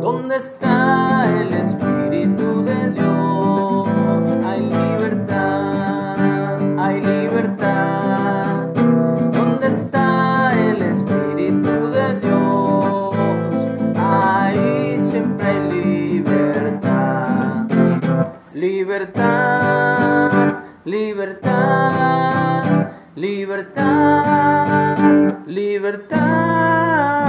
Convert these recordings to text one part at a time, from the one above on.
¿Dónde está el Espíritu de Dios? Hay libertad, hay libertad. ¿Dónde está el Espíritu de Dios? Ahí siempre hay libertad. Libertad, libertad, libertad, libertad.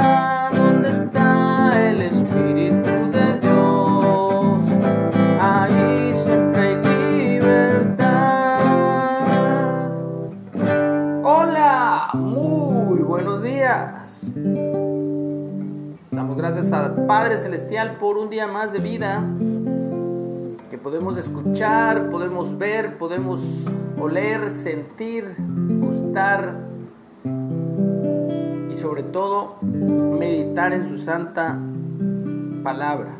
Por un día más de vida que podemos escuchar, podemos ver, podemos oler, sentir, gustar y sobre todo meditar en su santa palabra.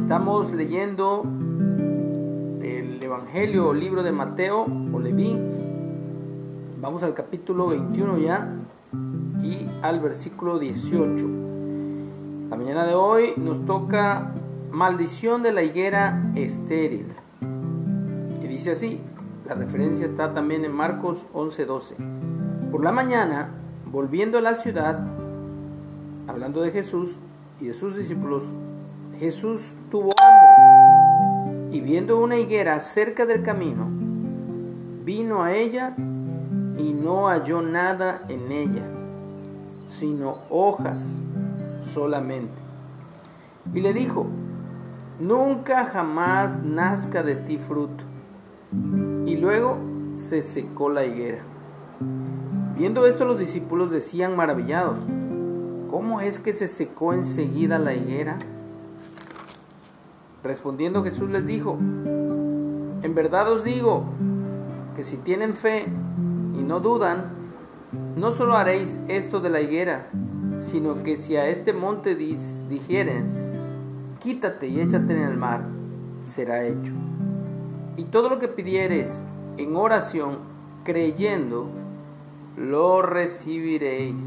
Estamos leyendo el Evangelio o libro de Mateo o Leví. Vamos al capítulo 21 ya y al versículo 18. La mañana de hoy nos toca maldición de la higuera estéril. Y dice así, la referencia está también en Marcos 11:12. Por la mañana, volviendo a la ciudad, hablando de Jesús y de sus discípulos, Jesús tuvo hambre y viendo una higuera cerca del camino, vino a ella y no halló nada en ella, sino hojas solamente. Y le dijo, nunca jamás nazca de ti fruto. Y luego se secó la higuera. Viendo esto los discípulos decían maravillados, ¿cómo es que se secó enseguida la higuera? Respondiendo Jesús les dijo, en verdad os digo que si tienen fe y no dudan, no solo haréis esto de la higuera, sino que si a este monte dijeres, quítate y échate en el mar, será hecho. Y todo lo que pidieres en oración, creyendo, lo recibiréis.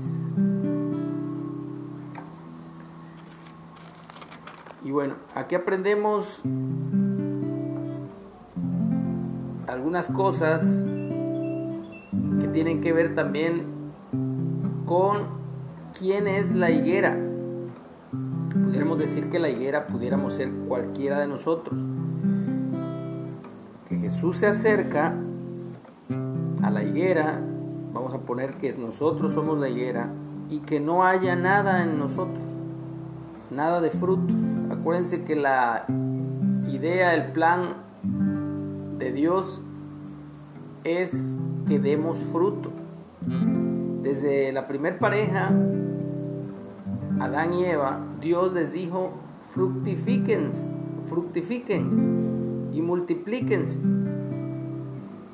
Y bueno, aquí aprendemos algunas cosas que tienen que ver también con quién es la higuera. Pudiéramos decir que la higuera pudiéramos ser cualquiera de nosotros. Que Jesús se acerca a la higuera, vamos a poner que nosotros somos la higuera, y que no haya nada en nosotros, nada de fruto. Acuérdense que la idea, el plan de Dios es que demos fruto. Desde la primer pareja, Adán y Eva, Dios les dijo, fructifiquen, fructifiquen y multiplíquense.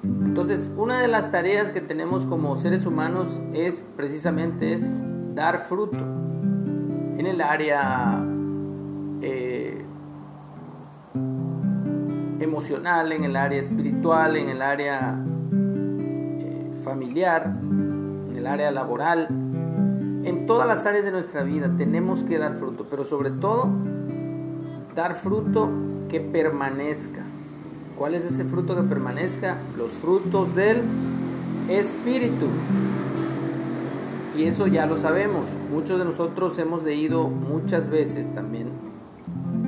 Entonces, una de las tareas que tenemos como seres humanos es precisamente es dar fruto en el área eh, emocional, en el área espiritual, en el área eh, familiar, el área laboral, en todas las áreas de nuestra vida tenemos que dar fruto, pero sobre todo dar fruto que permanezca. ¿Cuál es ese fruto que permanezca? Los frutos del Espíritu. Y eso ya lo sabemos. Muchos de nosotros hemos leído muchas veces también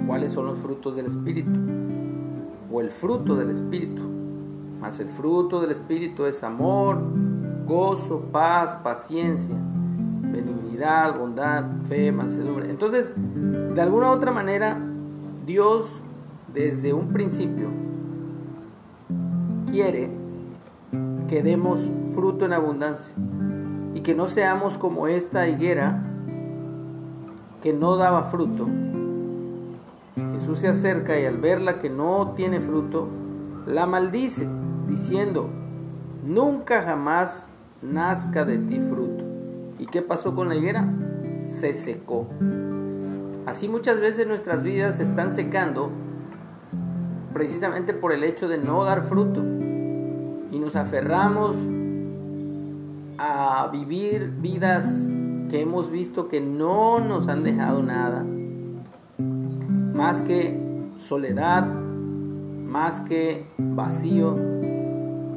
cuáles son los frutos del Espíritu. O el fruto del Espíritu. Más el fruto del Espíritu es amor, gozo, paz, paciencia, benignidad, bondad, fe, mansedumbre. Entonces, de alguna u otra manera, Dios desde un principio quiere que demos fruto en abundancia y que no seamos como esta higuera que no daba fruto. Jesús se acerca y al verla que no tiene fruto, la maldice, diciendo, nunca jamás nazca de ti fruto. ¿Y qué pasó con la higuera? Se secó. Así muchas veces nuestras vidas se están secando precisamente por el hecho de no dar fruto. Y nos aferramos a vivir vidas que hemos visto que no nos han dejado nada. más que soledad, más que vacío,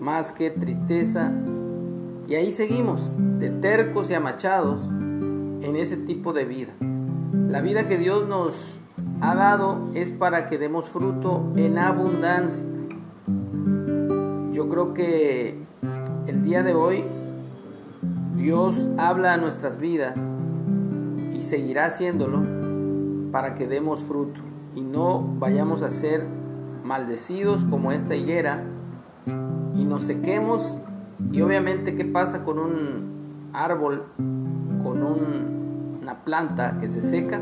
más que tristeza. Y ahí seguimos, de tercos y amachados, en ese tipo de vida. La vida que Dios nos ha dado es para que demos fruto en abundancia. Yo creo que el día de hoy Dios habla a nuestras vidas y seguirá haciéndolo para que demos fruto y no vayamos a ser maldecidos como esta higuera y nos sequemos y obviamente qué pasa con un árbol, con una planta que se seca,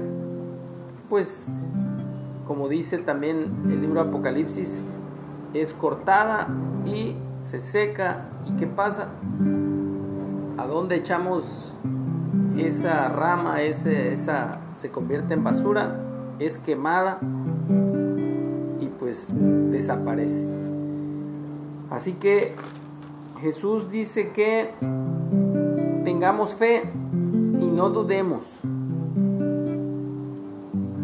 pues como dice también el libro Apocalipsis, es cortada y se seca. Y qué pasa, a dónde echamos esa rama, ese, esa se convierte en basura, es quemada y pues desaparece. Así que Jesús dice que tengamos fe y no dudemos.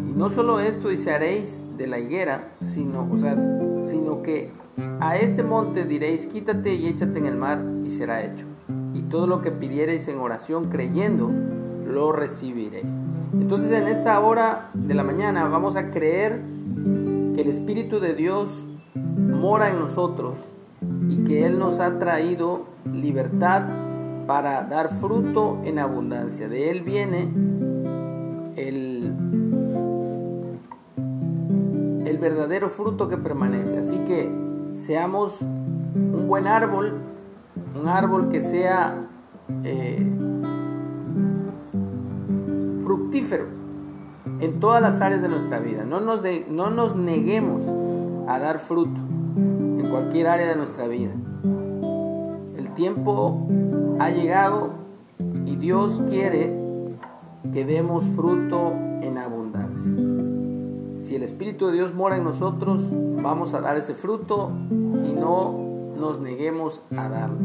Y no solo esto y se haréis de la higuera, sino, o sea, sino que a este monte diréis, quítate y échate en el mar y será hecho. Y todo lo que pidiereis en oración creyendo, lo recibiréis. Entonces en esta hora de la mañana vamos a creer que el Espíritu de Dios mora en nosotros y que Él nos ha traído libertad para dar fruto en abundancia. De Él viene el, el verdadero fruto que permanece. Así que seamos un buen árbol, un árbol que sea eh, fructífero en todas las áreas de nuestra vida. No nos, no nos neguemos a dar fruto cualquier área de nuestra vida. El tiempo ha llegado y Dios quiere que demos fruto en abundancia. Si el Espíritu de Dios mora en nosotros, vamos a dar ese fruto y no nos neguemos a darlo.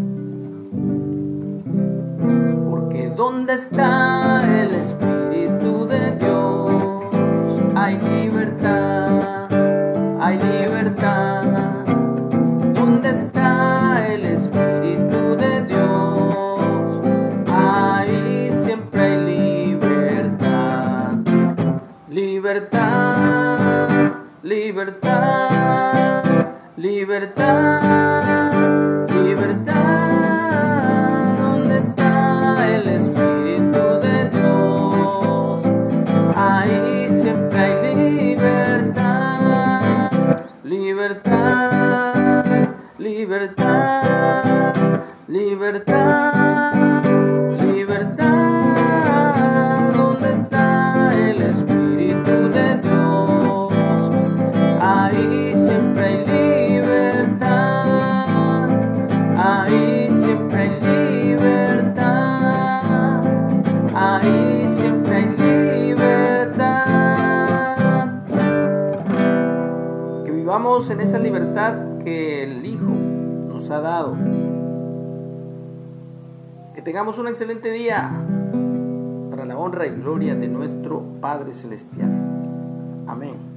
Porque ¿dónde está el Espíritu de Dios? Hay libertad, Libertad, libertad, libertad, libertad. Vivamos en esa libertad que el Hijo nos ha dado. Que tengamos un excelente día para la honra y gloria de nuestro Padre Celestial. Amén.